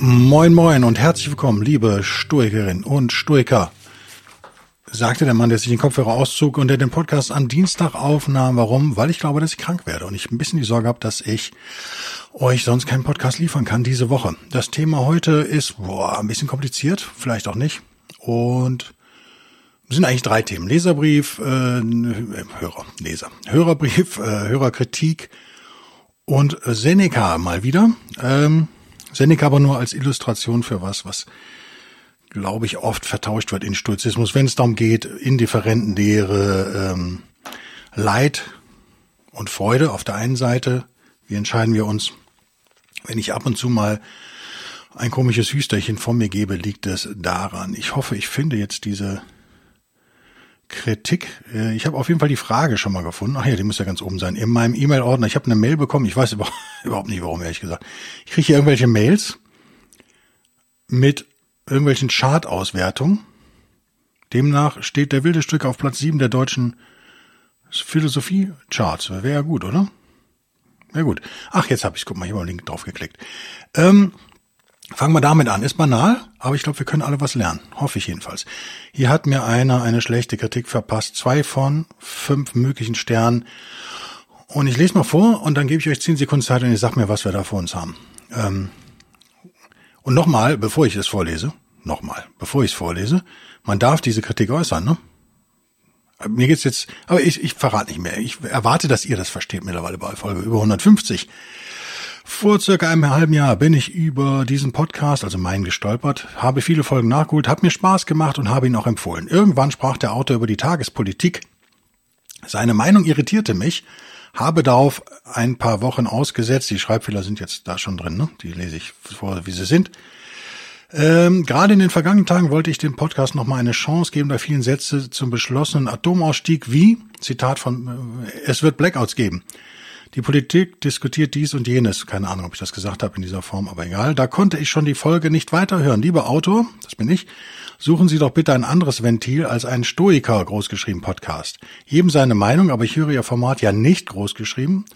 Moin moin und herzlich willkommen, liebe Stoikerin und Stoiker. Sagte der Mann, der sich den Kopfhörer auszog und der den Podcast am Dienstag aufnahm. Warum? Weil ich glaube, dass ich krank werde und ich ein bisschen die Sorge habe, dass ich euch sonst keinen Podcast liefern kann diese Woche. Das Thema heute ist boah, ein bisschen kompliziert, vielleicht auch nicht. Und es sind eigentlich drei Themen. Leserbrief, äh, Hörer, Leser, Hörerbrief, äh, Hörerkritik und Seneca mal wieder. Ähm, Seneca aber nur als Illustration für was, was glaube ich oft vertauscht wird in Stoizismus, wenn es darum geht, indifferenten Lehre, ähm, Leid und Freude auf der einen Seite. Wie entscheiden wir uns? Wenn ich ab und zu mal ein komisches Hüsterchen von mir gebe, liegt es daran. Ich hoffe, ich finde jetzt diese Kritik. Äh, ich habe auf jeden Fall die Frage schon mal gefunden. Ach ja, die muss ja ganz oben sein. In meinem E-Mail-Ordner. Ich habe eine Mail bekommen. Ich weiß überhaupt nicht, warum, ehrlich gesagt. Ich kriege hier irgendwelche Mails mit irgendwelchen Chart-Auswertungen. Demnach steht der wilde Stück auf Platz 7 der deutschen Philosophie-Charts. Wäre ja gut, oder? Ja gut. Ach, jetzt habe ich Guck mal, ich habe einen Link drauf geklickt. Ähm, Fangen wir damit an. Ist banal, aber ich glaube, wir können alle was lernen. Hoffe ich jedenfalls. Hier hat mir einer eine schlechte Kritik verpasst. Zwei von fünf möglichen Sternen. Und ich lese mal vor und dann gebe ich euch zehn Sekunden Zeit und ihr sagt mir, was wir da vor uns haben. Ähm und nochmal, bevor ich es vorlese, nochmal, bevor ich es vorlese, man darf diese Kritik äußern, ne? Mir geht's jetzt, aber ich, ich verrate nicht mehr. Ich erwarte, dass ihr das versteht mittlerweile bei Folge über 150. Vor circa einem halben Jahr bin ich über diesen Podcast, also meinen gestolpert, habe viele Folgen nachgeholt, hat mir Spaß gemacht und habe ihn auch empfohlen. Irgendwann sprach der Autor über die Tagespolitik. Seine Meinung irritierte mich, habe darauf ein paar Wochen ausgesetzt. Die Schreibfehler sind jetzt da schon drin, ne? Die lese ich vor, wie sie sind. Ähm, gerade in den vergangenen Tagen wollte ich dem Podcast nochmal eine Chance geben, da vielen Sätze zum beschlossenen Atomausstieg wie, Zitat von, äh, es wird Blackouts geben. Die Politik diskutiert dies und jenes. Keine Ahnung, ob ich das gesagt habe in dieser Form, aber egal. Da konnte ich schon die Folge nicht weiterhören. Lieber Autor, das bin ich, suchen Sie doch bitte ein anderes Ventil als einen Stoiker großgeschrieben Podcast. Jedem seine Meinung, aber ich höre Ihr Format ja nicht großgeschrieben,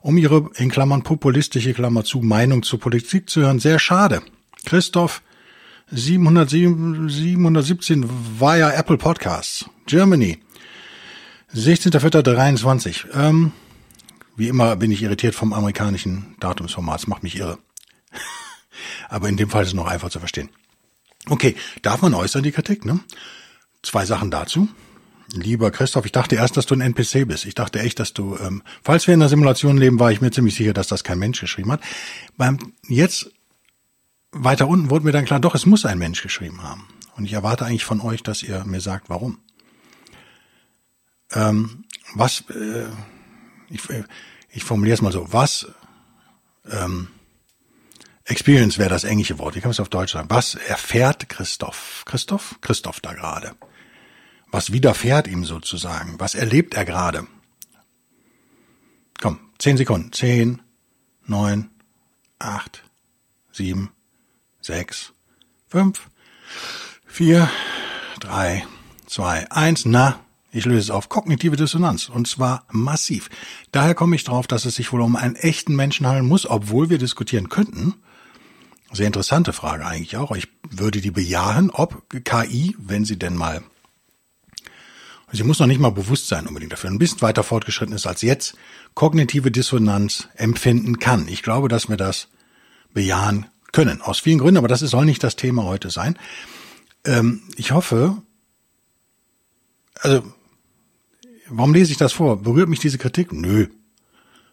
um Ihre in Klammern populistische Klammer zu Meinung zur Politik zu hören. Sehr schade. Christoph 707, 717 via Apple Podcasts. Germany. 16.04.23. Ähm, wie immer bin ich irritiert vom amerikanischen Datumsformat. Das macht mich irre. Aber in dem Fall ist es noch einfach zu verstehen. Okay, darf man äußern die Kritik, ne? Zwei Sachen dazu. Lieber Christoph, ich dachte erst, dass du ein NPC bist. Ich dachte echt, dass du, ähm, falls wir in der Simulation leben, war ich mir ziemlich sicher, dass das kein Mensch geschrieben hat. Beim jetzt weiter unten wurde mir dann klar, doch, es muss ein Mensch geschrieben haben. Und ich erwarte eigentlich von euch, dass ihr mir sagt, warum. Ähm, was äh, ich, ich formuliere es mal so, was ähm, Experience wäre das englische Wort, wie kann es auf Deutsch sagen? Was erfährt Christoph? Christoph? Christoph da gerade. Was widerfährt ihm sozusagen? Was erlebt er gerade? Komm, zehn Sekunden. Zehn, neun, acht, sieben, sechs, fünf, vier, drei, zwei, eins. Na, ich löse es auf kognitive Dissonanz und zwar massiv. Daher komme ich drauf, dass es sich wohl um einen echten Menschen handeln muss, obwohl wir diskutieren könnten. Sehr interessante Frage eigentlich auch. Ich würde die bejahen, ob KI, wenn sie denn mal, sie muss noch nicht mal bewusst sein unbedingt dafür, ein bisschen weiter fortgeschritten ist als jetzt, kognitive Dissonanz empfinden kann. Ich glaube, dass wir das bejahen können. Aus vielen Gründen, aber das soll nicht das Thema heute sein. Ähm, ich hoffe, also Warum lese ich das vor? Berührt mich diese Kritik? Nö.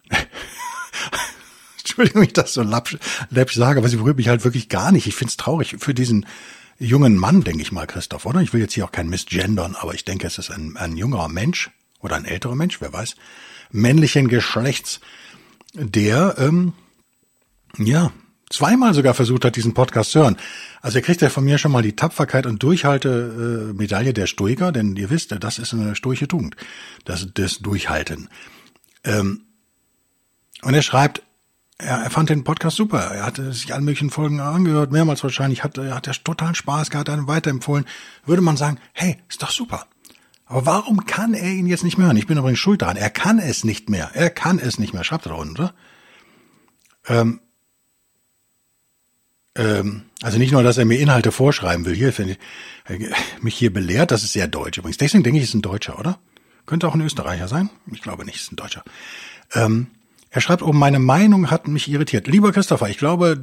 Entschuldigung, wenn ich das so läppisch, läppisch sage, aber sie berührt mich halt wirklich gar nicht. Ich find's traurig für diesen jungen Mann, denke ich mal, Christoph, oder? Ich will jetzt hier auch kein Missgendern, aber ich denke, es ist ein, ein junger Mensch oder ein älterer Mensch, wer weiß, männlichen Geschlechts, der, ähm, ja, zweimal sogar versucht hat, diesen Podcast zu hören. Also er kriegt ja von mir schon mal die Tapferkeit und Durchhalte-Medaille der Stoiker, denn ihr wisst, das ist eine stoische Tugend, das, das Durchhalten. Ähm, und er schreibt, er, er fand den Podcast super. Er hatte sich alle möglichen Folgen angehört, mehrmals wahrscheinlich, hat, er hat er totalen Spaß gehabt, einen weiterempfohlen. Würde man sagen, hey, ist doch super. Aber warum kann er ihn jetzt nicht mehr hören? Ich bin übrigens schuld daran. Er kann es nicht mehr. Er kann es nicht mehr. Schreibt er da unten, oder? Ähm, ähm, also nicht nur, dass er mir Inhalte vorschreiben will, hier finde ich, mich hier belehrt, das ist sehr deutsch übrigens. Deswegen denke ich, ist ein Deutscher, oder? Könnte auch ein Österreicher sein. Ich glaube nicht, ist ein Deutscher. Ähm, er schreibt oben, meine Meinung hat mich irritiert. Lieber Christopher, ich glaube,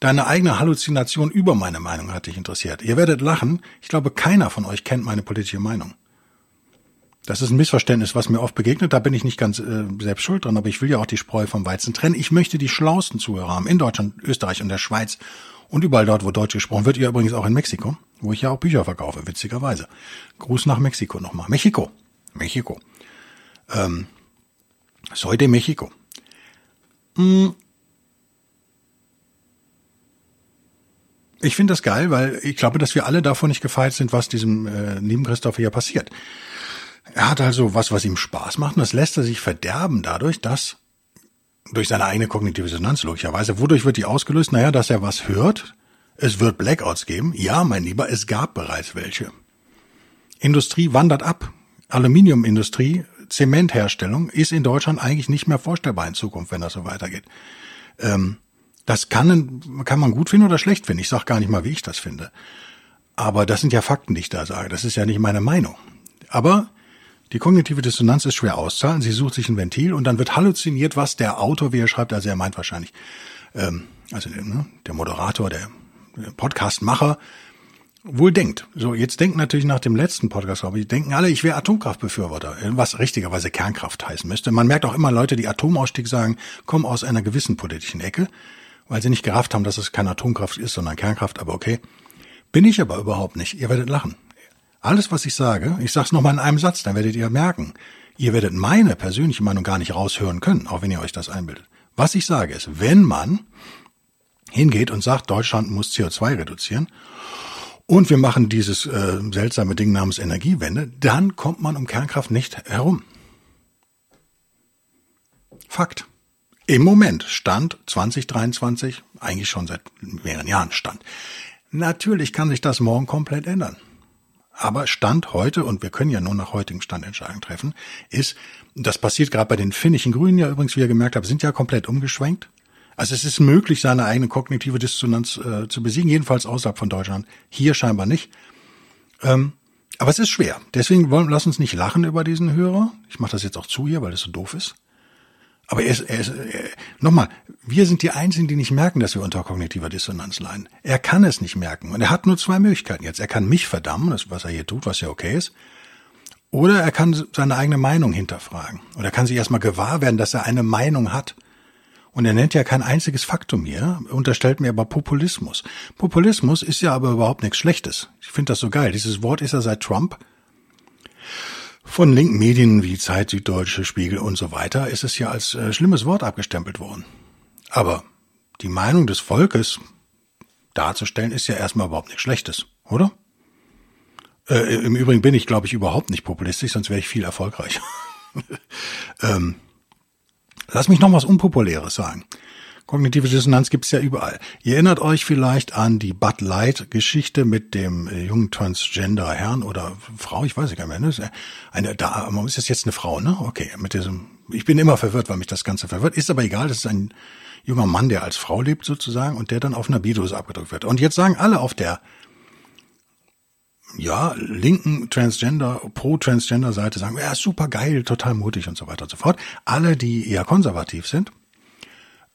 deine eigene Halluzination über meine Meinung hat dich interessiert. Ihr werdet lachen. Ich glaube, keiner von euch kennt meine politische Meinung. Das ist ein Missverständnis, was mir oft begegnet. Da bin ich nicht ganz äh, selbst schuld dran, aber ich will ja auch die Spreu vom Weizen trennen. Ich möchte die schlausten Zuhörer haben in Deutschland, Österreich und der Schweiz und überall dort, wo Deutsch gesprochen wird. Ihr übrigens auch in Mexiko, wo ich ja auch Bücher verkaufe, witzigerweise. Gruß nach Mexiko nochmal. Mexiko. Mexiko. Ähm, Soy de Mexiko. Hm. Ich finde das geil, weil ich glaube, dass wir alle davon nicht gefeit sind, was diesem äh, lieben Christoph hier passiert. Er hat also was, was ihm Spaß macht, und das lässt er sich verderben dadurch, dass durch seine eigene kognitive Dissonanz logischerweise. Wodurch wird die ausgelöst? Naja, dass er was hört. Es wird Blackouts geben. Ja, mein Lieber, es gab bereits welche. Industrie wandert ab. Aluminiumindustrie, Zementherstellung ist in Deutschland eigentlich nicht mehr vorstellbar in Zukunft, wenn das so weitergeht. Ähm, das kann, kann man gut finden oder schlecht finden. Ich sage gar nicht mal, wie ich das finde. Aber das sind ja Fakten, die ich da sage. Das ist ja nicht meine Meinung. Aber die kognitive Dissonanz ist schwer auszahlen. Sie sucht sich ein Ventil und dann wird halluziniert, was der Autor, wie er schreibt, also er meint wahrscheinlich, ähm, also ne, der Moderator, der Podcastmacher, wohl denkt. So, jetzt denken natürlich nach dem letzten Podcast, glaube ich, denken alle, ich wäre Atomkraftbefürworter, was richtigerweise Kernkraft heißen müsste. Man merkt auch immer Leute, die Atomausstieg sagen, kommen aus einer gewissen politischen Ecke, weil sie nicht gerafft haben, dass es keine Atomkraft ist, sondern Kernkraft, aber okay. Bin ich aber überhaupt nicht. Ihr werdet lachen. Alles, was ich sage, ich sage es nochmal in einem Satz, dann werdet ihr merken, ihr werdet meine persönliche Meinung gar nicht raushören können, auch wenn ihr euch das einbildet. Was ich sage ist, wenn man hingeht und sagt, Deutschland muss CO2 reduzieren und wir machen dieses äh, seltsame Ding namens Energiewende, dann kommt man um Kernkraft nicht herum. Fakt. Im Moment Stand 2023, eigentlich schon seit mehreren Jahren Stand. Natürlich kann sich das morgen komplett ändern. Aber Stand heute, und wir können ja nur nach heutigem Stand Entscheidungen treffen, ist, das passiert gerade bei den finnischen Grünen ja übrigens, wie ihr gemerkt habt, sind ja komplett umgeschwenkt. Also es ist möglich, seine eigene kognitive Dissonanz äh, zu besiegen, jedenfalls außerhalb von Deutschland. Hier scheinbar nicht. Ähm, aber es ist schwer. Deswegen wollen, lass uns nicht lachen über diesen Hörer. Ich mache das jetzt auch zu hier, weil das so doof ist. Aber er ist, er ist er, nochmal, wir sind die Einzigen, die nicht merken, dass wir unter kognitiver Dissonanz leiden. Er kann es nicht merken. Und er hat nur zwei Möglichkeiten jetzt. Er kann mich verdammen, das, was er hier tut, was ja okay ist. Oder er kann seine eigene Meinung hinterfragen. Oder er kann sich erstmal gewahr werden, dass er eine Meinung hat. Und er nennt ja kein einziges Faktum hier, unterstellt mir aber Populismus. Populismus ist ja aber überhaupt nichts Schlechtes. Ich finde das so geil. Dieses Wort ist ja seit Trump von linken Medien wie Zeit, Süddeutsche, Spiegel und so weiter ist es ja als äh, schlimmes Wort abgestempelt worden. Aber die Meinung des Volkes darzustellen ist ja erstmal überhaupt nichts Schlechtes, oder? Äh, Im Übrigen bin ich, glaube ich, überhaupt nicht populistisch, sonst wäre ich viel erfolgreicher. ähm, Lass mich noch was Unpopuläres sagen. Kognitive Dissonanz gibt's ja überall. Ihr erinnert euch vielleicht an die Bud Light Geschichte mit dem äh, jungen Transgender Herrn oder Frau, ich weiß nicht mehr. Ne? Eine, da, ist das jetzt eine Frau, ne? Okay, mit diesem, ich bin immer verwirrt, weil mich das Ganze verwirrt. Ist aber egal, das ist ein junger Mann, der als Frau lebt sozusagen und der dann auf einer Bidose abgedrückt wird. Und jetzt sagen alle auf der ja, linken Transgender, Pro-Transgender-Seite sagen, ja, super geil, total mutig und so weiter und so fort. Alle, die eher konservativ sind,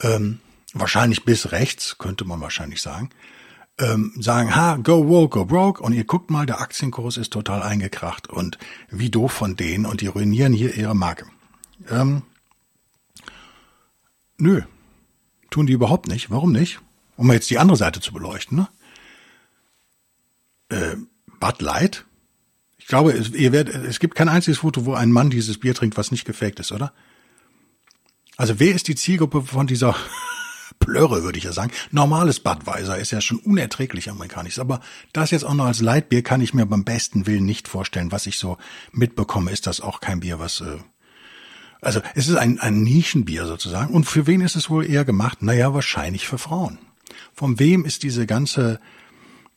ähm, wahrscheinlich bis rechts, könnte man wahrscheinlich sagen, ähm, sagen, ha, go woke, go broke, und ihr guckt mal, der Aktienkurs ist total eingekracht und wie doof von denen und die ruinieren hier ihre Marke. Ähm, nö, tun die überhaupt nicht. Warum nicht? Um jetzt die andere Seite zu beleuchten, ne? Äh, Bud Light? Ich glaube, es, ihr werdet, es gibt kein einziges Foto, wo ein Mann dieses Bier trinkt, was nicht gefaked ist, oder? Also wer ist die Zielgruppe von dieser Plörre, würde ich ja sagen. Normales Budweiser ist ja schon unerträglich amerikanisch. Aber das jetzt auch noch als Leitbier kann ich mir beim besten Willen nicht vorstellen. Was ich so mitbekomme, ist das auch kein Bier, was... Äh, also es ist ein, ein Nischenbier sozusagen. Und für wen ist es wohl eher gemacht? Naja, wahrscheinlich für Frauen. Von wem ist diese ganze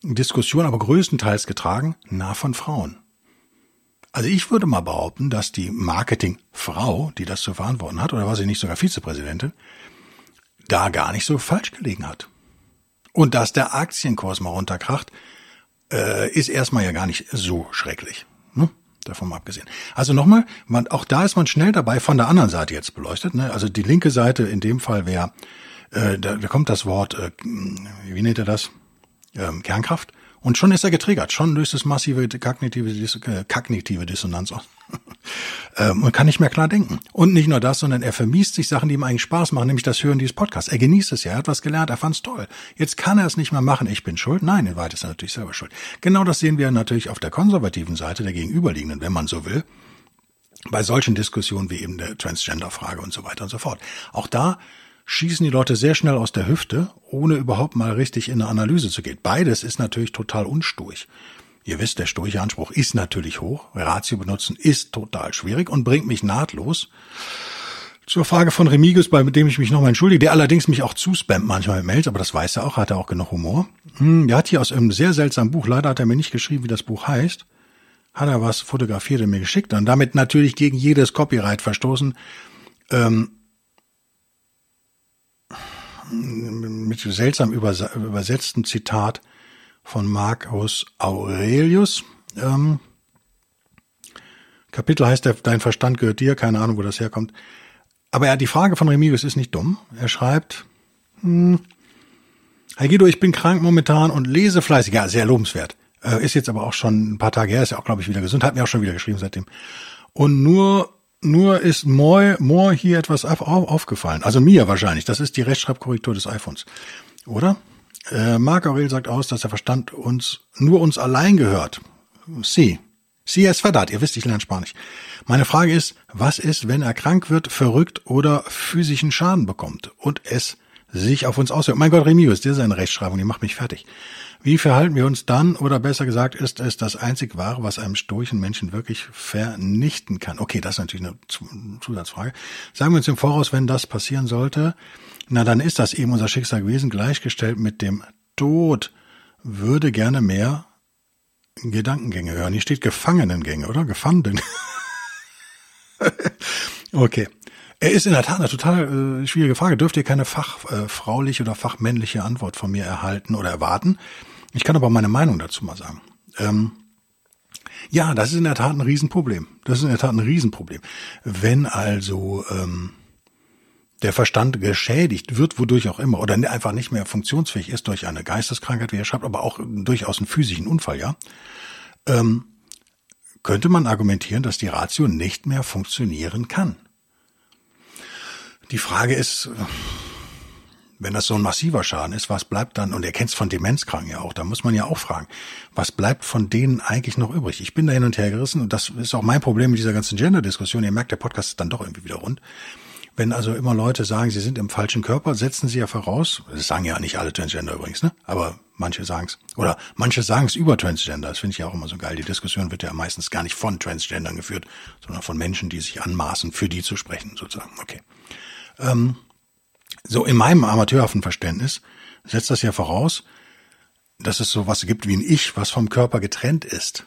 Diskussion aber größtenteils getragen? Na, von Frauen. Also ich würde mal behaupten, dass die Marketingfrau, die das zu verantworten hat, oder war sie nicht sogar Vizepräsidentin, da gar nicht so falsch gelegen hat. Und dass der Aktienkurs mal runterkracht, äh, ist erstmal ja gar nicht so schrecklich. Ne? Davon mal abgesehen. Also nochmal, man, auch da ist man schnell dabei, von der anderen Seite jetzt beleuchtet. Ne? Also die linke Seite in dem Fall wäre, äh, da, da kommt das Wort, äh, wie nennt er das? Ähm, Kernkraft. Und schon ist er getriggert, schon löst es massive kognitive, äh, kognitive Dissonanz aus. ähm, und kann nicht mehr klar denken. Und nicht nur das, sondern er vermiest sich Sachen, die ihm eigentlich Spaß machen, nämlich das Hören dieses Podcasts. Er genießt es ja, er hat was gelernt, er fand's toll. Jetzt kann er es nicht mehr machen, ich bin schuld. Nein, in Wahrheit ist er natürlich selber schuld. Genau das sehen wir natürlich auf der konservativen Seite der Gegenüberliegenden, wenn man so will bei solchen Diskussionen wie eben der Transgender-Frage und so weiter und so fort. Auch da schießen die Leute sehr schnell aus der Hüfte, ohne überhaupt mal richtig in eine Analyse zu gehen. Beides ist natürlich total unsturig. Ihr wisst, der stoische Anspruch ist natürlich hoch. Ratio benutzen ist total schwierig und bringt mich nahtlos zur Frage von Remigius, bei dem ich mich nochmal entschuldige, der allerdings mich auch zuspammt manchmal mit Mails, aber das weiß er auch, hat er auch genug Humor. Hm, der hat hier aus einem sehr seltsamen Buch, leider hat er mir nicht geschrieben, wie das Buch heißt, hat er was fotografiert und mir geschickt und damit natürlich gegen jedes Copyright verstoßen. Ähm, mit seltsam übersetzten Zitat von Marcus Aurelius. Ähm, Kapitel heißt, dein Verstand gehört dir, keine Ahnung, wo das herkommt. Aber ja, die Frage von Remigius ist nicht dumm. Er schreibt, hm, Herr Guido, ich bin krank momentan und lese fleißig. Ja, sehr lobenswert. Äh, ist jetzt aber auch schon ein paar Tage her, ist ja auch, glaube ich, wieder gesund. Hat mir auch schon wieder geschrieben seitdem. Und nur nur ist Moore, Moore hier etwas auf, aufgefallen. Also mir wahrscheinlich. Das ist die Rechtschreibkorrektur des iPhones. Oder? Äh, Marc Aurel sagt aus, dass der Verstand uns nur uns allein gehört. Sie. Sie es verdammt. Ihr wisst, ich lerne Spanisch. Meine Frage ist, was ist, wenn er krank wird, verrückt oder physischen Schaden bekommt und es sich auf uns auswirkt? Mein Gott, Remius, das ist eine Rechtschreibung, die macht mich fertig. Wie verhalten wir uns dann, oder besser gesagt, ist es das einzig Wahre, was einem stoischen Menschen wirklich vernichten kann? Okay, das ist natürlich eine Zusatzfrage. Sagen wir uns im Voraus, wenn das passieren sollte, na dann ist das eben unser Schicksal gewesen, gleichgestellt mit dem Tod. Würde gerne mehr Gedankengänge hören. Hier steht Gefangenengänge, oder? Gefangenen. okay. Er ist in der Tat eine total äh, schwierige Frage. Dürft ihr keine fachfrauliche äh, oder fachmännliche Antwort von mir erhalten oder erwarten? Ich kann aber meine Meinung dazu mal sagen. Ähm, ja, das ist in der Tat ein Riesenproblem. Das ist in der Tat ein Riesenproblem. Wenn also ähm, der Verstand geschädigt wird, wodurch auch immer, oder einfach nicht mehr funktionsfähig ist durch eine Geisteskrankheit, wie er schreibt, aber auch durchaus einen physischen Unfall, ja, ähm, könnte man argumentieren, dass die Ratio nicht mehr funktionieren kann. Die Frage ist, wenn das so ein massiver Schaden ist, was bleibt dann, und ihr kennt es von Demenzkranken ja auch, da muss man ja auch fragen, was bleibt von denen eigentlich noch übrig? Ich bin da hin und her gerissen und das ist auch mein Problem mit dieser ganzen Gender-Diskussion. Ihr merkt, der Podcast ist dann doch irgendwie wieder rund. Wenn also immer Leute sagen, sie sind im falschen Körper, setzen sie ja voraus, das sagen ja nicht alle Transgender übrigens, ne? aber manche sagen es. Oder manche sagen es über Transgender, das finde ich ja auch immer so geil. Die Diskussion wird ja meistens gar nicht von Transgendern geführt, sondern von Menschen, die sich anmaßen, für die zu sprechen, sozusagen. Okay. Ähm, so in meinem amateurhaften Verständnis setzt das ja voraus, dass es so was gibt wie ein Ich, was vom Körper getrennt ist.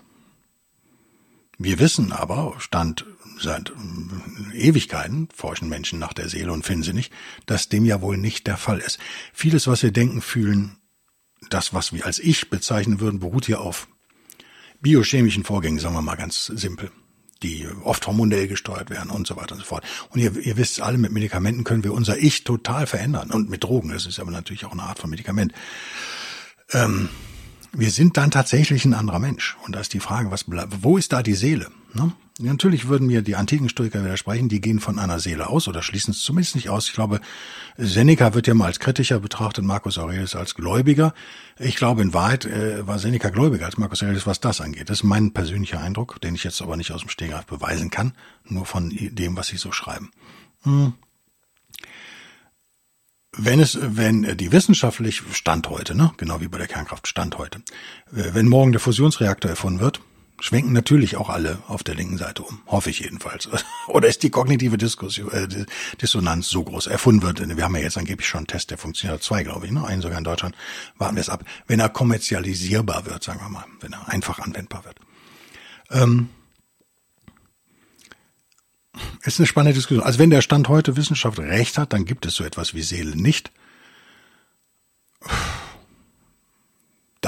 Wir wissen aber, stand seit äh, Ewigkeiten, forschen Menschen nach der Seele und finden sie nicht, dass dem ja wohl nicht der Fall ist. Vieles, was wir denken, fühlen, das, was wir als Ich bezeichnen würden, beruht hier auf biochemischen Vorgängen, sagen wir mal ganz simpel die oft hormonell gesteuert werden und so weiter und so fort. Und ihr, ihr wisst alle, mit Medikamenten können wir unser Ich total verändern. Und mit Drogen, das ist aber natürlich auch eine Art von Medikament. Ähm, wir sind dann tatsächlich ein anderer Mensch. Und da ist die Frage, was wo ist da die Seele? Ne? Natürlich würden mir die antiken Stoiker widersprechen, die gehen von einer Seele aus oder schließen es zumindest nicht aus. Ich glaube, Seneca wird ja mal als kritischer betrachtet, Marcus Aurelius als Gläubiger. Ich glaube, in Wahrheit äh, war Seneca gläubiger als Marcus Aurelius, was das angeht. Das ist mein persönlicher Eindruck, den ich jetzt aber nicht aus dem Stegreif beweisen kann, nur von dem, was sie so schreiben. Hm. wenn es, wenn die wissenschaftlich Stand heute, ne, genau wie bei der Kernkraft Stand heute, äh, wenn morgen der Fusionsreaktor erfunden wird, schwenken natürlich auch alle auf der linken Seite um. Hoffe ich jedenfalls. Oder ist die kognitive Diskussion, äh, Dissonanz so groß erfunden wird? Wir haben ja jetzt angeblich schon einen Test, der funktioniert zwei, glaube ich, ne? einen sogar in Deutschland. Warten wir es ab. Wenn er kommerzialisierbar wird, sagen wir mal, wenn er einfach anwendbar wird. Ähm, ist eine spannende Diskussion. Also wenn der Stand heute Wissenschaft recht hat, dann gibt es so etwas wie Seele nicht.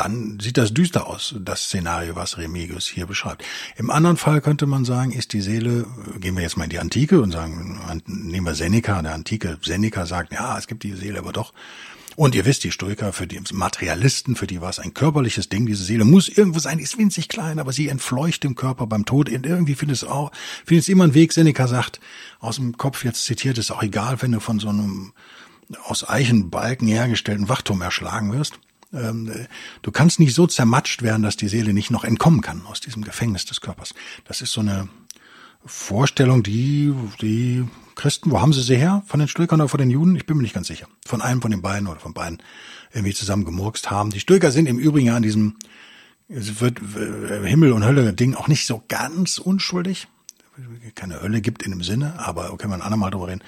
Dann sieht das düster aus, das Szenario, was Remigius hier beschreibt. Im anderen Fall könnte man sagen, ist die Seele, gehen wir jetzt mal in die Antike und sagen, nehmen wir Seneca, der Antike. Seneca sagt, ja, es gibt die Seele aber doch. Und ihr wisst, die Stoiker, für die Materialisten, für die war es ein körperliches Ding. Diese Seele muss irgendwo sein, ist winzig klein, aber sie entfleucht dem Körper beim Tod. Irgendwie findet es auch, findet es immer einen Weg. Seneca sagt, aus dem Kopf jetzt zitiert, ist auch egal, wenn du von so einem aus Eichenbalken hergestellten Wachturm erschlagen wirst. Ähm, du kannst nicht so zermatscht werden, dass die Seele nicht noch entkommen kann aus diesem Gefängnis des Körpers. Das ist so eine Vorstellung, die die Christen, wo haben sie sie her? Von den Stoikern oder von den Juden? Ich bin mir nicht ganz sicher. Von einem von den beiden oder von beiden irgendwie zusammen gemurkst haben. Die Stoiker sind im Übrigen ja an diesem es wird äh, Himmel und Hölle Ding auch nicht so ganz unschuldig. Keine Hölle gibt in dem Sinne, aber können wir ein andermal drüber reden.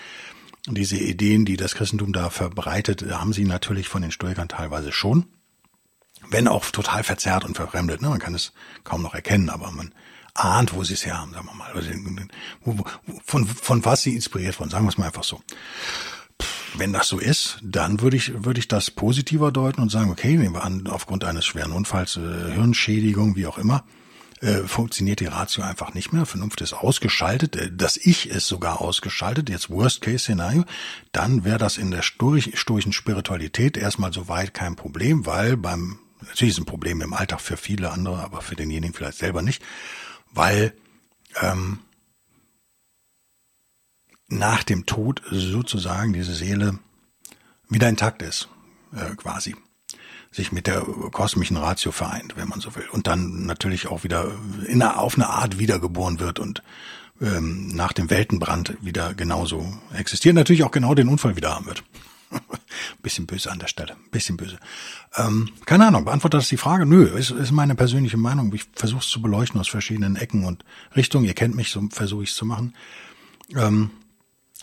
Diese Ideen, die das Christentum da verbreitet, haben sie natürlich von den Stoikern teilweise schon. Wenn auch total verzerrt und verfremdet. Ne? Man kann es kaum noch erkennen, aber man ahnt, wo sie es her haben, sagen wir mal. Von, von was sie inspiriert wurden, sagen wir es mal einfach so. Wenn das so ist, dann würde ich, würde ich das positiver deuten und sagen, okay, nehmen wir an, aufgrund eines schweren Unfalls, äh, Hirnschädigung, wie auch immer, äh, funktioniert die Ratio einfach nicht mehr. Vernunft ist ausgeschaltet, äh, das Ich ist sogar ausgeschaltet, jetzt Worst-Case-Szenario, dann wäre das in der stoischen Spiritualität erstmal soweit kein Problem, weil beim, natürlich ist ein Problem im Alltag für viele andere, aber für denjenigen vielleicht selber nicht, weil ähm, nach dem Tod sozusagen diese Seele wieder intakt ist, äh, quasi sich mit der kosmischen Ratio vereint, wenn man so will. Und dann natürlich auch wieder in einer, auf eine Art wiedergeboren wird und ähm, nach dem Weltenbrand wieder genauso existiert. Natürlich auch genau den Unfall wieder haben wird. bisschen böse an der Stelle, bisschen böse. Ähm, keine Ahnung, beantwortet das die Frage? Nö, ist, ist meine persönliche Meinung. Ich versuche es zu beleuchten aus verschiedenen Ecken und Richtungen. Ihr kennt mich, so versuche ich es zu machen. Ähm,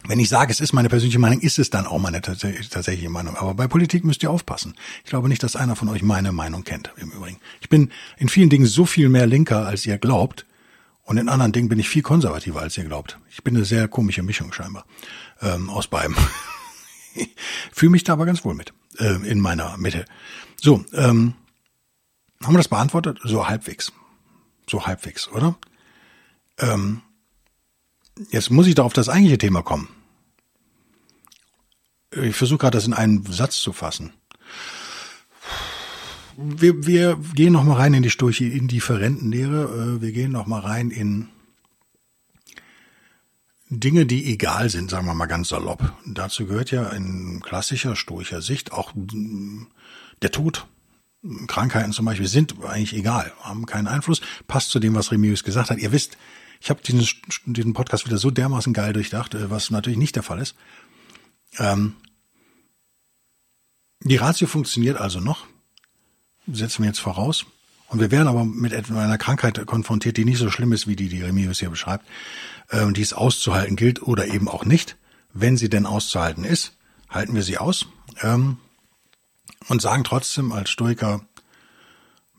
wenn ich sage, es ist meine persönliche Meinung, ist es dann auch meine tatsächliche Meinung. Aber bei Politik müsst ihr aufpassen. Ich glaube nicht, dass einer von euch meine Meinung kennt, im Übrigen. Ich bin in vielen Dingen so viel mehr linker, als ihr glaubt. Und in anderen Dingen bin ich viel konservativer, als ihr glaubt. Ich bin eine sehr komische Mischung scheinbar ähm, aus beidem. Fühle mich da aber ganz wohl mit, äh, in meiner Mitte. So, ähm, haben wir das beantwortet? So halbwegs. So halbwegs, oder? Ähm, Jetzt muss ich doch auf das eigentliche Thema kommen. Ich versuche gerade, das in einen Satz zu fassen. Wir, wir gehen noch mal rein in die Sturche Indifferentenlehre. Äh, wir gehen noch mal rein in Dinge, die egal sind, sagen wir mal ganz salopp. Dazu gehört ja in klassischer stoischer Sicht auch der Tod. Krankheiten zum Beispiel sind eigentlich egal, haben keinen Einfluss. Passt zu dem, was Remius gesagt hat. Ihr wisst, ich habe diesen, diesen Podcast wieder so dermaßen geil durchdacht, äh, was natürlich nicht der Fall ist. Ähm, die Ratio funktioniert also noch, setzen wir jetzt voraus. Und wir werden aber mit einer Krankheit konfrontiert, die nicht so schlimm ist, wie die, die Remius hier beschreibt, äh, und die es auszuhalten gilt oder eben auch nicht. Wenn sie denn auszuhalten ist, halten wir sie aus ähm, und sagen trotzdem als Stoiker,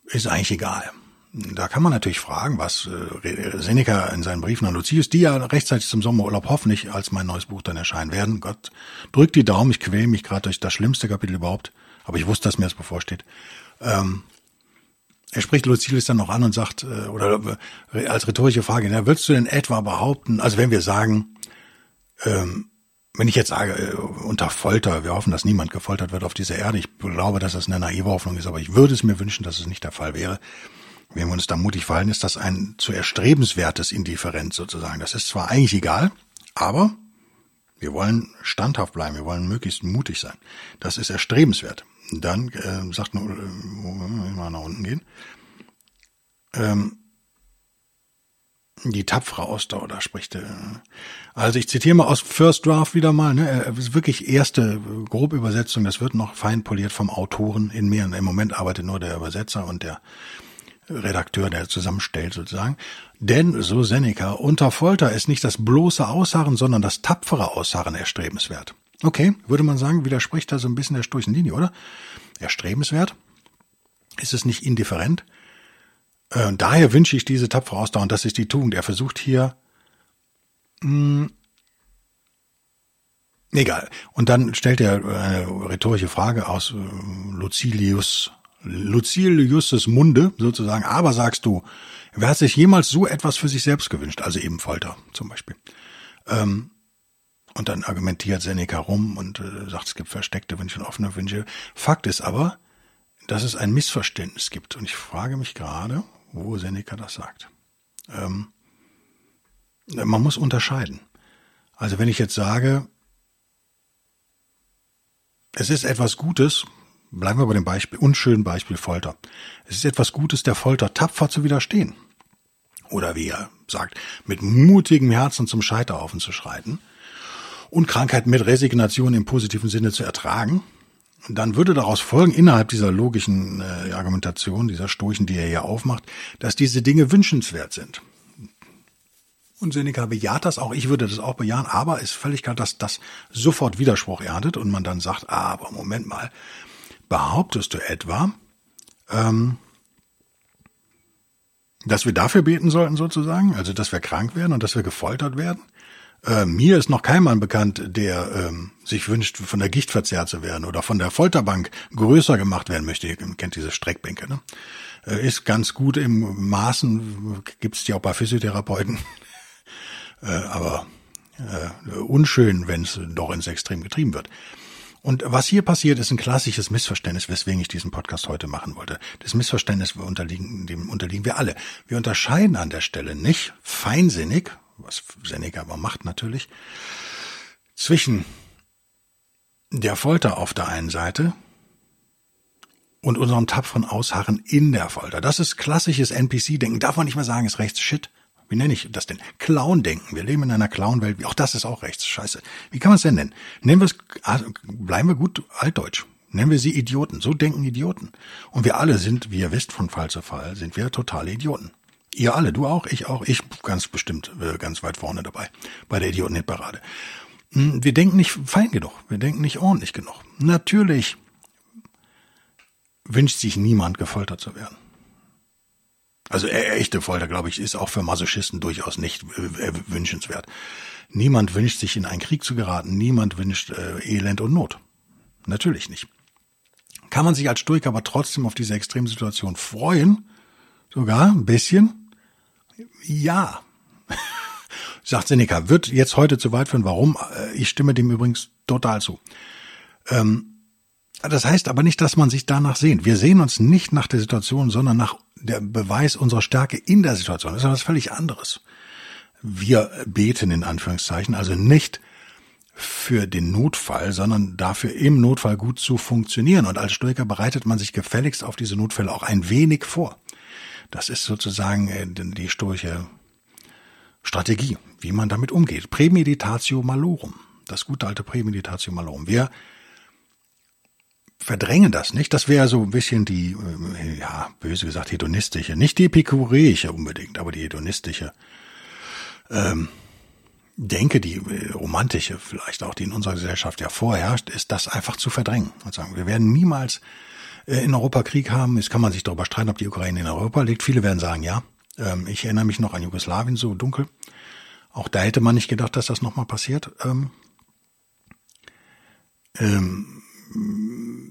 ist eigentlich egal. Da kann man natürlich fragen, was äh, Seneca in seinen Briefen an Lucius, die ja rechtzeitig zum Sommerurlaub hoffentlich als mein neues Buch dann erscheinen werden. Gott, drückt die Daumen, ich quäle mich gerade durch das schlimmste Kapitel überhaupt, aber ich wusste, dass mir das bevorsteht. Ähm, er spricht Lucilius dann noch an und sagt, äh, oder äh, als rhetorische Frage, na, würdest du denn etwa behaupten, also wenn wir sagen, ähm, wenn ich jetzt sage, unter Folter, wir hoffen, dass niemand gefoltert wird auf dieser Erde, ich glaube, dass das eine naive Hoffnung ist, aber ich würde es mir wünschen, dass es nicht der Fall wäre, wenn wir uns da mutig verhalten, ist das ein zu erstrebenswertes Indifferenz sozusagen. Das ist zwar eigentlich egal, aber wir wollen standhaft bleiben, wir wollen möglichst mutig sein. Das ist erstrebenswert. Dann äh, sagt nur, äh, mal nach unten gehen. Ähm, die tapfere Ausdauer, da spricht er. Also ich zitiere mal aus First Draft wieder mal, ne? Ist wirklich erste grobe Übersetzung, das wird noch fein poliert vom Autoren in mir. Im Moment arbeitet nur der Übersetzer und der Redakteur, der zusammenstellt sozusagen. Denn, so Seneca, unter Folter ist nicht das bloße Ausharren, sondern das tapfere Ausharren erstrebenswert. Okay, würde man sagen, widerspricht da so ein bisschen der sturchen Linie, oder? Erstrebenswert? Ist es nicht indifferent? Äh, daher wünsche ich diese tapfere Ausdauer und das ist die Tugend. Er versucht hier, mh, hm, egal. Und dann stellt er eine rhetorische Frage aus äh, Lucilius, Lucilius' Munde sozusagen. Aber sagst du, wer hat sich jemals so etwas für sich selbst gewünscht? Also eben Folter zum Beispiel. Ähm, und dann argumentiert Seneca rum und äh, sagt, es gibt versteckte Wünsche und offene Wünsche. Fakt ist aber, dass es ein Missverständnis gibt. Und ich frage mich gerade, wo Seneca das sagt. Ähm, man muss unterscheiden. Also wenn ich jetzt sage, es ist etwas Gutes, bleiben wir bei dem Beispiel, unschönen Beispiel Folter. Es ist etwas Gutes, der Folter tapfer zu widerstehen. Oder wie er sagt, mit mutigem Herzen zum Scheiterhaufen zu schreiten und Krankheit mit Resignation im positiven Sinne zu ertragen dann würde daraus folgen, innerhalb dieser logischen äh, Argumentation, dieser Stoischen, die er hier aufmacht, dass diese Dinge wünschenswert sind. Und Seneca bejaht das auch, ich würde das auch bejahen, aber ist völlig klar, dass das sofort Widerspruch erntet und man dann sagt, ah, aber Moment mal, behauptest du etwa, ähm, dass wir dafür beten sollten sozusagen, also dass wir krank werden und dass wir gefoltert werden? Äh, mir ist noch kein Mann bekannt, der ähm, sich wünscht, von der Gicht verzerrt zu werden oder von der Folterbank größer gemacht werden möchte. Ihr kennt diese Streckbänke, ne? Äh, ist ganz gut im Maßen, gibt's die auch bei Physiotherapeuten. äh, aber äh, unschön, wenn es doch ins Extrem getrieben wird. Und was hier passiert, ist ein klassisches Missverständnis, weswegen ich diesen Podcast heute machen wollte. Das Missverständnis unterliegen, dem unterliegen wir alle. Wir unterscheiden an der Stelle nicht feinsinnig, was Seneca aber macht natürlich, zwischen der Folter auf der einen Seite und unserem tapferen Ausharren in der Folter. Das ist klassisches NPC-Denken. Darf man nicht mehr sagen, ist rechts Shit. Wie nenne ich das denn? Clown-Denken. Wir leben in einer Clown-Welt. Auch das ist auch rechts. Scheiße. Wie kann man es denn nennen? Nennen wir es, ah, bleiben wir gut altdeutsch. Nennen wir sie Idioten. So denken Idioten. Und wir alle sind, wie ihr wisst, von Fall zu Fall, sind wir totale Idioten. Ihr alle, du auch, ich auch, ich ganz bestimmt äh, ganz weit vorne dabei bei der Idioten-Hitparade. Hm, wir denken nicht fein genug, wir denken nicht ordentlich genug. Natürlich wünscht sich niemand gefoltert zu werden. Also äh, echte Folter, glaube ich, ist auch für Masochisten durchaus nicht äh, wünschenswert. Niemand wünscht sich in einen Krieg zu geraten, niemand wünscht äh, Elend und Not. Natürlich nicht. Kann man sich als Stoiker aber trotzdem auf diese Extremsituation freuen? Sogar ein bisschen? Ja, sagt Seneca, wird jetzt heute zu weit führen. Warum? Äh, ich stimme dem übrigens total zu. Ähm, das heißt aber nicht, dass man sich danach sehnt. Wir sehen uns nicht nach der Situation, sondern nach der Beweis unserer Stärke in der Situation. Das ist etwas völlig anderes. Wir beten in Anführungszeichen, also nicht für den Notfall, sondern dafür im Notfall gut zu funktionieren. Und als Stoiker bereitet man sich gefälligst auf diese Notfälle auch ein wenig vor. Das ist sozusagen äh, die stoische Strategie, wie man damit umgeht. Prämeditatio malorum. Das gute alte Prämeditatio malorum. Wir verdrängen das nicht. Das wäre so ein bisschen die, äh, ja, böse gesagt, hedonistische, nicht die epikureische unbedingt, aber die hedonistische ähm, Denke, die äh, romantische vielleicht auch, die in unserer Gesellschaft ja vorherrscht, ist das einfach zu verdrängen und sagen, wir werden niemals äh, in Europa Krieg haben. Jetzt kann man sich darüber streiten, ob die Ukraine in Europa liegt. Viele werden sagen, ja. Ähm, ich erinnere mich noch an Jugoslawien, so dunkel. Auch da hätte man nicht gedacht, dass das nochmal passiert. Ähm, ähm,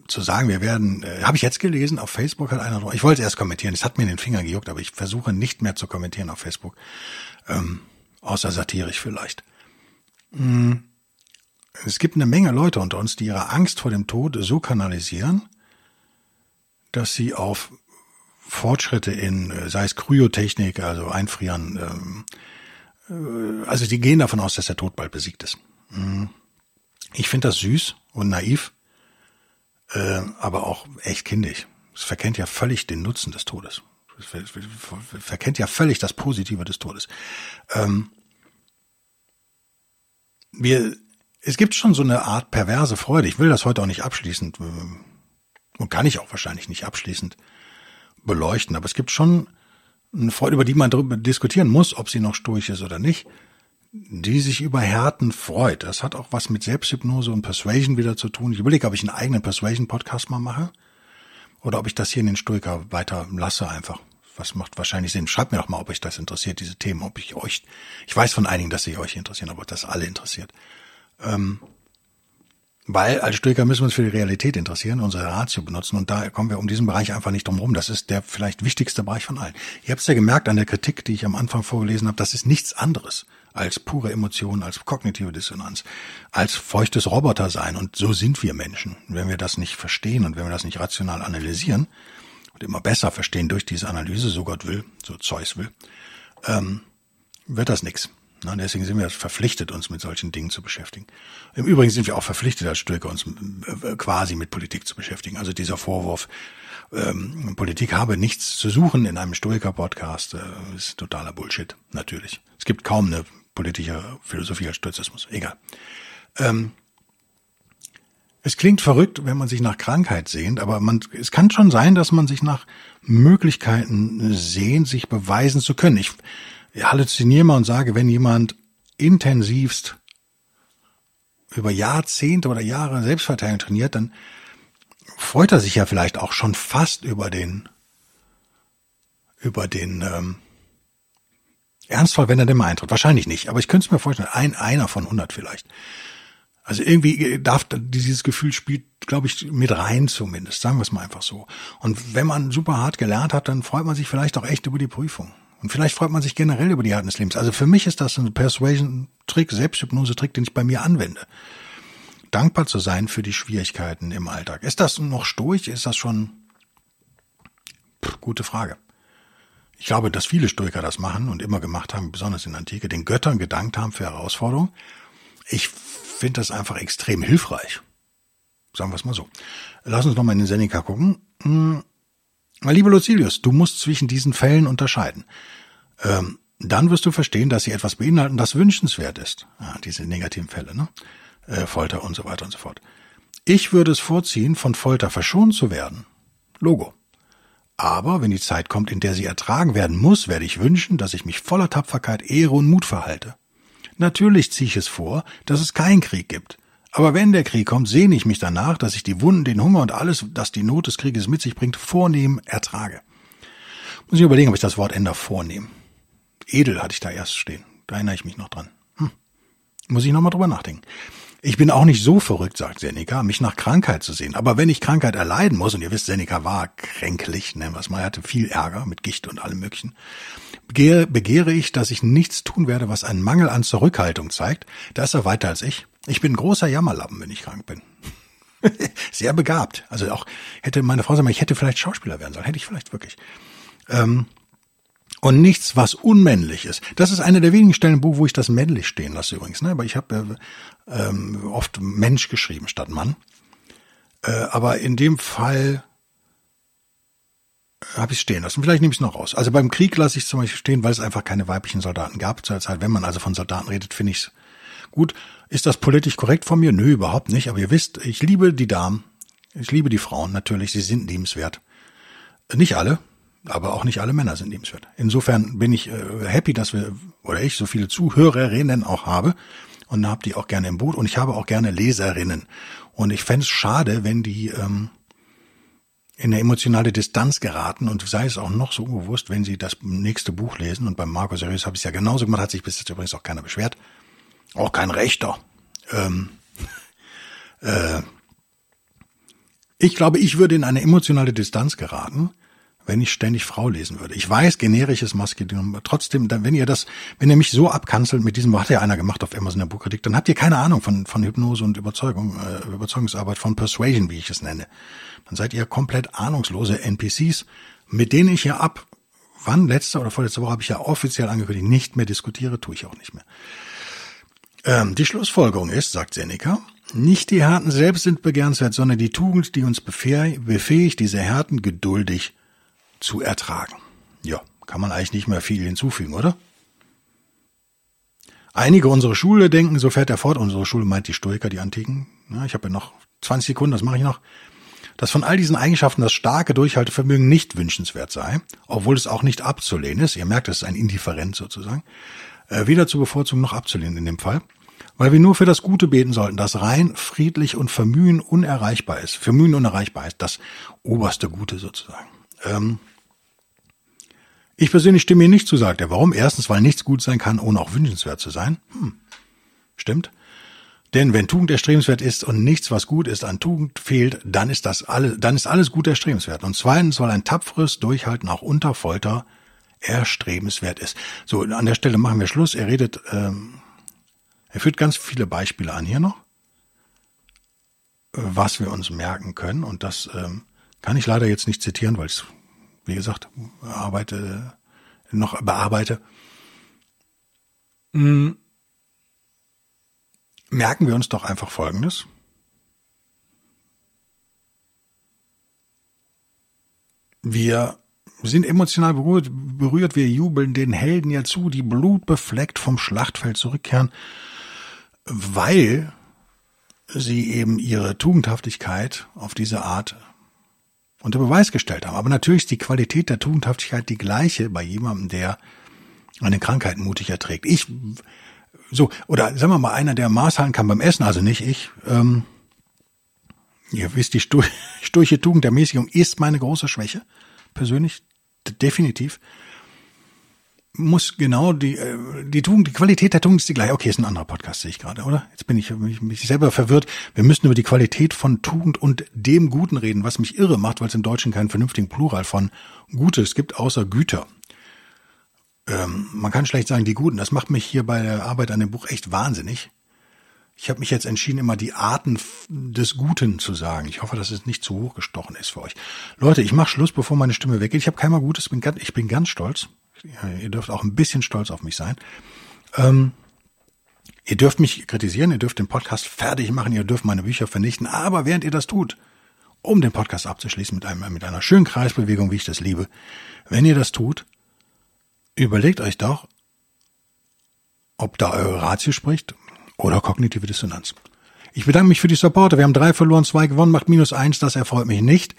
zu sagen, wir werden, äh, habe ich jetzt gelesen, auf Facebook hat einer, ich wollte es erst kommentieren, es hat mir in den Finger gejuckt, aber ich versuche nicht mehr zu kommentieren auf Facebook, ähm, außer satirisch vielleicht. Mm, es gibt eine Menge Leute unter uns, die ihre Angst vor dem Tod so kanalisieren, dass sie auf Fortschritte in, äh, sei es Kryotechnik, also Einfrieren, ähm, äh, also die gehen davon aus, dass der Tod bald besiegt ist. Mhm. Ich finde das süß und naiv, äh, aber auch echt kindisch. Es verkennt ja völlig den Nutzen des Todes. verkennt ja völlig das Positive des Todes. Ähm, wir, es gibt schon so eine Art perverse Freude. Ich will das heute auch nicht abschließend äh, und kann ich auch wahrscheinlich nicht abschließend beleuchten, aber es gibt schon eine Freude, über die man darüber diskutieren muss, ob sie noch stoisch ist oder nicht, die sich über Härten freut. Das hat auch was mit Selbsthypnose und Persuasion wieder zu tun. Ich überlege, ob ich einen eigenen Persuasion-Podcast mal mache oder ob ich das hier in den Stoiker weiter lasse einfach. Was macht wahrscheinlich Sinn? Schreibt mir doch mal, ob euch das interessiert, diese Themen, ob ich euch, ich weiß von einigen, dass sie euch interessieren, aber das alle interessiert. Ähm, weil als Stoiker müssen wir uns für die Realität interessieren, unsere Ratio benutzen und da kommen wir um diesen Bereich einfach nicht drum rum. Das ist der vielleicht wichtigste Bereich von allen. Ihr habt es ja gemerkt an der Kritik, die ich am Anfang vorgelesen habe, das ist nichts anderes als pure Emotion, als kognitive Dissonanz, als feuchtes Roboter sein. Und so sind wir Menschen. Wenn wir das nicht verstehen und wenn wir das nicht rational analysieren und immer besser verstehen durch diese Analyse, so Gott will, so Zeus will, ähm, wird das nichts. Deswegen sind wir verpflichtet, uns mit solchen Dingen zu beschäftigen. Im Übrigen sind wir auch verpflichtet, als Stürker uns äh, quasi mit Politik zu beschäftigen. Also dieser Vorwurf, ähm, Politik habe nichts zu suchen in einem Stoiker-Podcast, äh, ist totaler Bullshit, natürlich. Es gibt kaum eine politische Philosophie als Stoizismus. Egal. Ähm, es klingt verrückt, wenn man sich nach Krankheit sehnt, aber man, es kann schon sein, dass man sich nach Möglichkeiten sehnt, sich beweisen zu können. Ich halluziniere mal und sage, wenn jemand intensivst über Jahrzehnte oder Jahre Selbstverteidigung trainiert, dann freut er sich ja vielleicht auch schon fast über den über den ähm, Ernstfall, wenn er denn mal eintritt. Wahrscheinlich nicht, aber ich könnte es mir vorstellen, ein einer von 100 vielleicht. Also irgendwie darf dieses Gefühl spielt, glaube ich, mit rein zumindest, sagen wir es mal einfach so. Und wenn man super hart gelernt hat, dann freut man sich vielleicht auch echt über die Prüfung. Und vielleicht freut man sich generell über die Harten des Lebens. Also für mich ist das ein Persuasion-Trick, Selbsthypnose-Trick, den ich bei mir anwende. Dankbar zu sein für die Schwierigkeiten im Alltag. Ist das noch stoisch? Ist das schon? Pff, gute Frage. Ich glaube, dass viele Stoiker das machen und immer gemacht haben, besonders in der Antike, den Göttern gedankt haben für Herausforderungen. Ich finde das einfach extrem hilfreich. Sagen wir es mal so. Lass uns nochmal in den Seneca gucken. Hm, Lieber Lucilius, du musst zwischen diesen Fällen unterscheiden. Ähm, dann wirst du verstehen, dass sie etwas beinhalten, das wünschenswert ist. Ja, diese negativen Fälle, ne? Äh, Folter und so weiter und so fort. Ich würde es vorziehen, von Folter verschont zu werden. Logo. Aber wenn die Zeit kommt, in der sie ertragen werden muss, werde ich wünschen, dass ich mich voller Tapferkeit, Ehre und Mut verhalte. Natürlich ziehe ich es vor, dass es keinen Krieg gibt. Aber wenn der Krieg kommt, sehne ich mich danach, dass ich die Wunden, den Hunger und alles, das die Not des Krieges mit sich bringt, vornehm ertrage. Muss ich überlegen, ob ich das Wort ändere, vornehm. Edel hatte ich da erst stehen. Da erinnere ich mich noch dran. Hm. Muss ich nochmal drüber nachdenken. Ich bin auch nicht so verrückt, sagt Seneca, mich nach Krankheit zu sehen. Aber wenn ich Krankheit erleiden muss, und ihr wisst, Seneca war kränklich, nennen wir es mal, er hatte viel Ärger mit Gicht und allem möglichen, begehre, begehre ich, dass ich nichts tun werde, was einen Mangel an Zurückhaltung zeigt. Da ist er weiter als ich. Ich bin ein großer Jammerlappen, wenn ich krank bin. Sehr begabt. Also auch hätte meine Frau sagen, ich hätte vielleicht Schauspieler werden sollen. Hätte ich vielleicht wirklich. Ähm, und nichts, was unmännlich ist. Das ist eine der wenigen Stellen im Buch, wo ich das männlich stehen lasse übrigens. Ne? Aber ich habe äh, ähm, oft Mensch geschrieben statt Mann. Äh, aber in dem Fall habe ich stehen lassen. Vielleicht nehme ich es noch raus. Also beim Krieg lasse ich zum Beispiel stehen, weil es einfach keine weiblichen Soldaten gab zur Zeit. Wenn man also von Soldaten redet, finde ich es gut. Ist das politisch korrekt von mir? Nö, überhaupt nicht. Aber ihr wisst, ich liebe die Damen. Ich liebe die Frauen natürlich. Sie sind liebenswert. Nicht alle, aber auch nicht alle Männer sind liebenswert. Insofern bin ich äh, happy, dass wir oder ich so viele Zuhörerinnen auch habe und habe die auch gerne im Boot und ich habe auch gerne Leserinnen. Und ich fände es schade, wenn die ähm, in eine emotionale Distanz geraten und sei es auch noch so unbewusst, wenn sie das nächste Buch lesen. Und beim Marco Serius habe ich es ja genauso gemacht, hat sich bis jetzt übrigens auch keiner beschwert. Auch kein Rechter. Ähm, äh, ich glaube, ich würde in eine emotionale Distanz geraten, wenn ich ständig Frau lesen würde. Ich weiß, generisches Maskulinum, trotzdem, wenn ihr das, wenn ihr mich so abkanzelt mit diesem, hat ja einer gemacht auf Amazon der Buchkritik, dann habt ihr keine Ahnung von, von Hypnose und Überzeugung, äh, Überzeugungsarbeit, von Persuasion, wie ich es nenne. Dann seid ihr komplett ahnungslose NPCs, mit denen ich ja ab, wann, letzte oder vorletzte Woche habe ich ja offiziell angekündigt, nicht mehr diskutiere, tue ich auch nicht mehr. Ähm, die Schlussfolgerung ist, sagt Seneca, nicht die Härten selbst sind begehrenswert, sondern die Tugend, die uns befähigt, diese Härten geduldig zu ertragen. Ja, kann man eigentlich nicht mehr viel hinzufügen, oder? Einige unserer Schule denken, so fährt er fort, unsere Schule meint die Stoiker, die Antiken. Ja, ich habe ja noch 20 Sekunden, das mache ich noch. Dass von all diesen Eigenschaften das starke Durchhaltevermögen nicht wünschenswert sei, obwohl es auch nicht abzulehnen ist. Ihr merkt, es ist ein Indifferent sozusagen. Äh, weder zu bevorzugen noch abzulehnen in dem Fall. Weil wir nur für das Gute beten sollten, das rein, friedlich und für Mühen unerreichbar ist. Für Mühen unerreichbar ist das oberste Gute sozusagen. Ähm, ich persönlich stimme Ihnen nicht zu, sagt er. Warum? Erstens, weil nichts gut sein kann, ohne auch wünschenswert zu sein. Hm. Stimmt. Denn wenn Tugend erstrebenswert ist und nichts, was gut ist, an Tugend fehlt, dann ist das alles, dann ist alles gut erstrebenswert. Und zweitens soll ein tapferes Durchhalten auch unter Folter erstrebenswert ist. So, an der Stelle machen wir Schluss. Er redet, ähm, er führt ganz viele Beispiele an hier noch, äh, was wir uns merken können. Und das ähm, kann ich leider jetzt nicht zitieren, weil es wie gesagt, arbeite, noch bearbeite. Hm. Merken wir uns doch einfach Folgendes. Wir sind emotional berührt, berührt, wir jubeln den Helden ja zu, die blutbefleckt vom Schlachtfeld zurückkehren, weil sie eben ihre Tugendhaftigkeit auf diese Art unter Beweis gestellt haben. Aber natürlich ist die Qualität der Tugendhaftigkeit die gleiche bei jemandem, der eine Krankheit mutig erträgt. Ich, so, oder sagen wir mal, einer, der Maß halten kann beim Essen, also nicht ich, ähm, ihr wisst, die sturche Tugend der Mäßigung ist meine große Schwäche, persönlich, definitiv muss genau die, äh, die Tugend, die Qualität der Tugend ist die gleiche. Okay, ist ein anderer Podcast, sehe ich gerade, oder? Jetzt bin ich mich, mich selber verwirrt. Wir müssen über die Qualität von Tugend und dem Guten reden, was mich irre macht, weil es im Deutschen keinen vernünftigen Plural von Gutes gibt, außer Güter. Ähm, man kann schlecht sagen, die Guten. Das macht mich hier bei der Arbeit an dem Buch echt wahnsinnig. Ich habe mich jetzt entschieden, immer die Arten des Guten zu sagen. Ich hoffe, dass es nicht zu hoch gestochen ist für euch. Leute, ich mache Schluss, bevor meine Stimme weggeht. Ich habe keinmal Gutes, bin ganz, ich bin ganz stolz ihr dürft auch ein bisschen stolz auf mich sein. Ähm, ihr dürft mich kritisieren, ihr dürft den Podcast fertig machen, ihr dürft meine Bücher vernichten, aber während ihr das tut, um den Podcast abzuschließen mit, einem, mit einer schönen Kreisbewegung, wie ich das liebe, wenn ihr das tut, überlegt euch doch, ob da eure Ratio spricht oder kognitive Dissonanz. Ich bedanke mich für die Supporter. Wir haben drei verloren, zwei gewonnen, macht minus eins. Das erfreut mich nicht.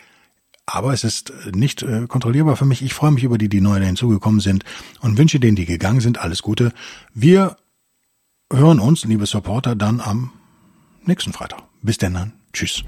Aber es ist äh, nicht äh, kontrollierbar für mich. Ich freue mich über die, die neu hinzugekommen sind und wünsche denen, die gegangen sind, alles Gute. Wir hören uns, liebe Supporter, dann am nächsten Freitag. Bis denn dann. Tschüss.